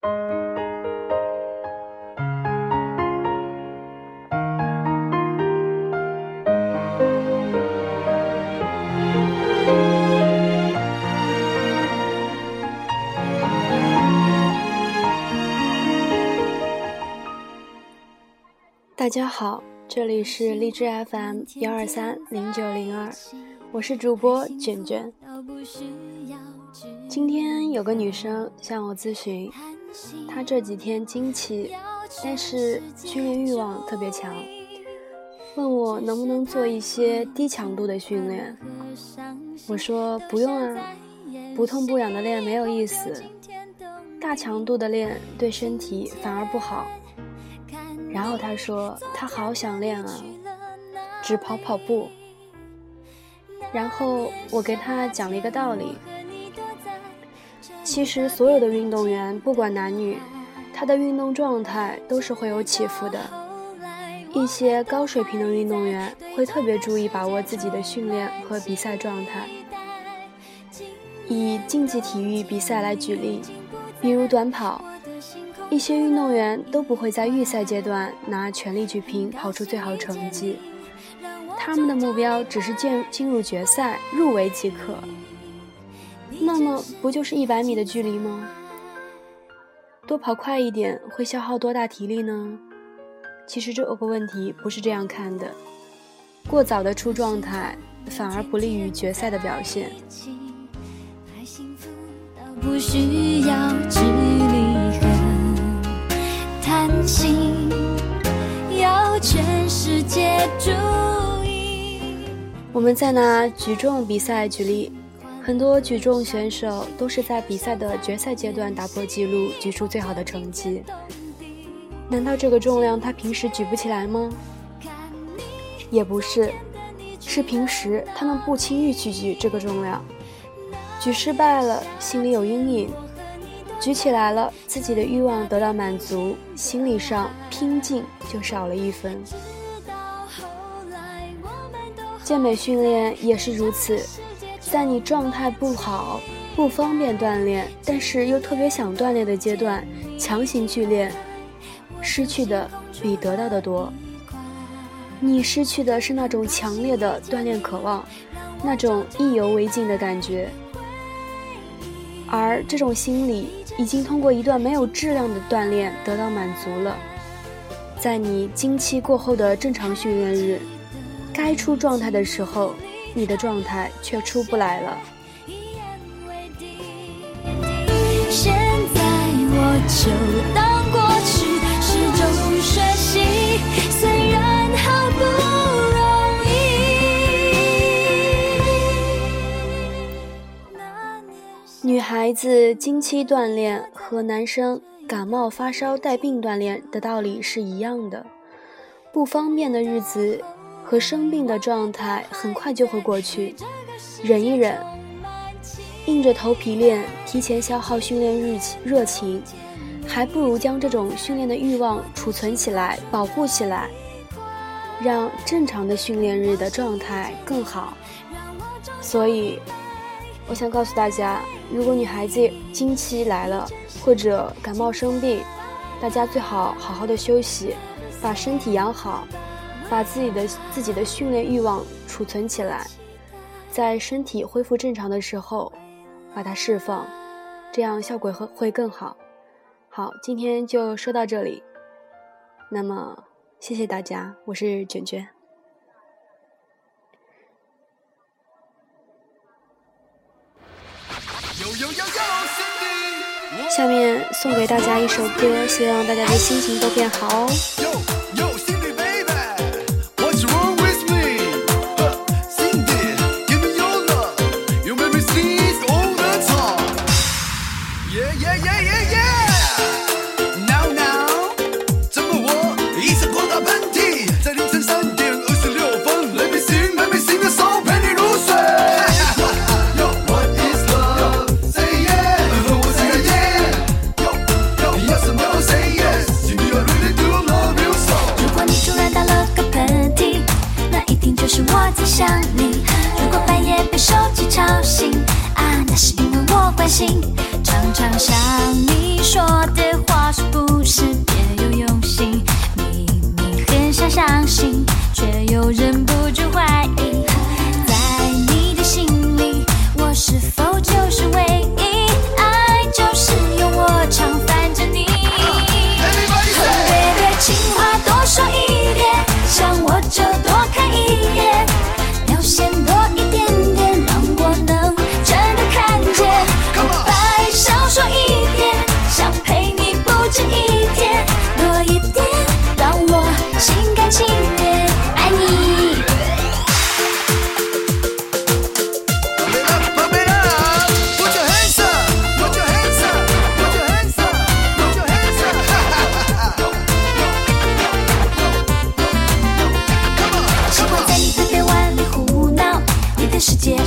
大家好，这里是荔枝 FM 幺二三零九零二，我是主播卷卷。今天有个女生向我咨询，他这几天经期，但是训练欲望特别强，问我能不能做一些低强度的训练。我说不用啊，不痛不痒的练没有意思，大强度的练对身体反而不好。然后他说他好想练啊，只跑跑步。然后我给他讲了一个道理：其实所有的运动员，不管男女，他的运动状态都是会有起伏的。一些高水平的运动员会特别注意把握自己的训练和比赛状态。以竞技体育比赛来举例，比如短跑。一些运动员都不会在预赛阶段拿全力去拼，跑出最好成绩。他们的目标只是进进入决赛，入围即可。那么，不就是一百米的距离吗？多跑快一点会消耗多大体力呢？其实这个问题不是这样看的。过早的出状态，反而不利于决赛的表现。不需要智力心，要全世界注意。我们再拿举重比赛举例，很多举重选手都是在比赛的决赛阶段打破纪录，举出最好的成绩。难道这个重量他平时举不起来吗？也不是，是平时他们不轻易去举这个重量，举失败了，心里有阴影。举起来了，自己的欲望得到满足，心理上拼劲就少了一分。健美训练也是如此，在你状态不好、不方便锻炼，但是又特别想锻炼的阶段，强行去练，失去的比得到的多。你失去的是那种强烈的锻炼渴望，那种意犹未尽的感觉，而这种心理。已经通过一段没有质量的锻炼得到满足了，在你经期过后的正常训练日，该出状态的时候，你的状态却出不来了。现在我就当过去，是种学习，虽然好不容易。女孩子经期锻炼和男生感冒发烧带病锻炼的道理是一样的，不方便的日子和生病的状态很快就会过去，忍一忍，硬着头皮练，提前消耗训练日热情，还不如将这种训练的欲望储存起来，保护起来，让正常的训练日的状态更好。所以，我想告诉大家，如果女孩子经期来了，或者感冒生病，大家最好好好的休息，把身体养好，把自己的自己的训练欲望储存起来，在身体恢复正常的时候，把它释放，这样效果会会更好。好，今天就说到这里，那么谢谢大家，我是卷卷。下面送给大家一首歌，希望大家的心情都变好哦。我在想你，如果半夜被手机吵醒，啊，那是因为我关心，常常想你说的话，是不是别有用心，明明很想相信，却又忍不住。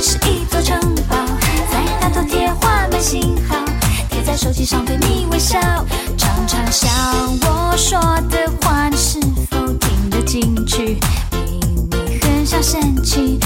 是一座城堡，在那头贴画满信号，贴在手机上对你微笑，常常想我说的话你是否听得进去，明明很想生气。